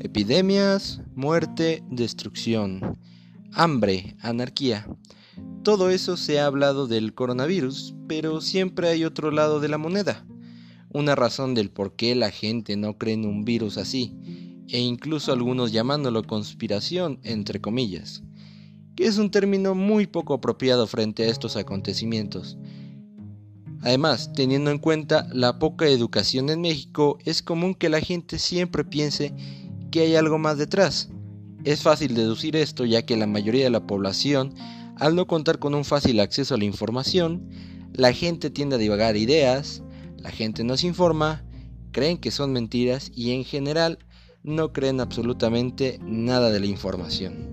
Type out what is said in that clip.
epidemias, muerte, destrucción, hambre, anarquía. Todo eso se ha hablado del coronavirus, pero siempre hay otro lado de la moneda. Una razón del por qué la gente no cree en un virus así, e incluso algunos llamándolo conspiración, entre comillas, que es un término muy poco apropiado frente a estos acontecimientos. Además, teniendo en cuenta la poca educación en México, es común que la gente siempre piense que hay algo más detrás. Es fácil deducir esto ya que la mayoría de la población al no contar con un fácil acceso a la información, la gente tiende a divagar ideas, la gente no se informa, creen que son mentiras y en general no creen absolutamente nada de la información.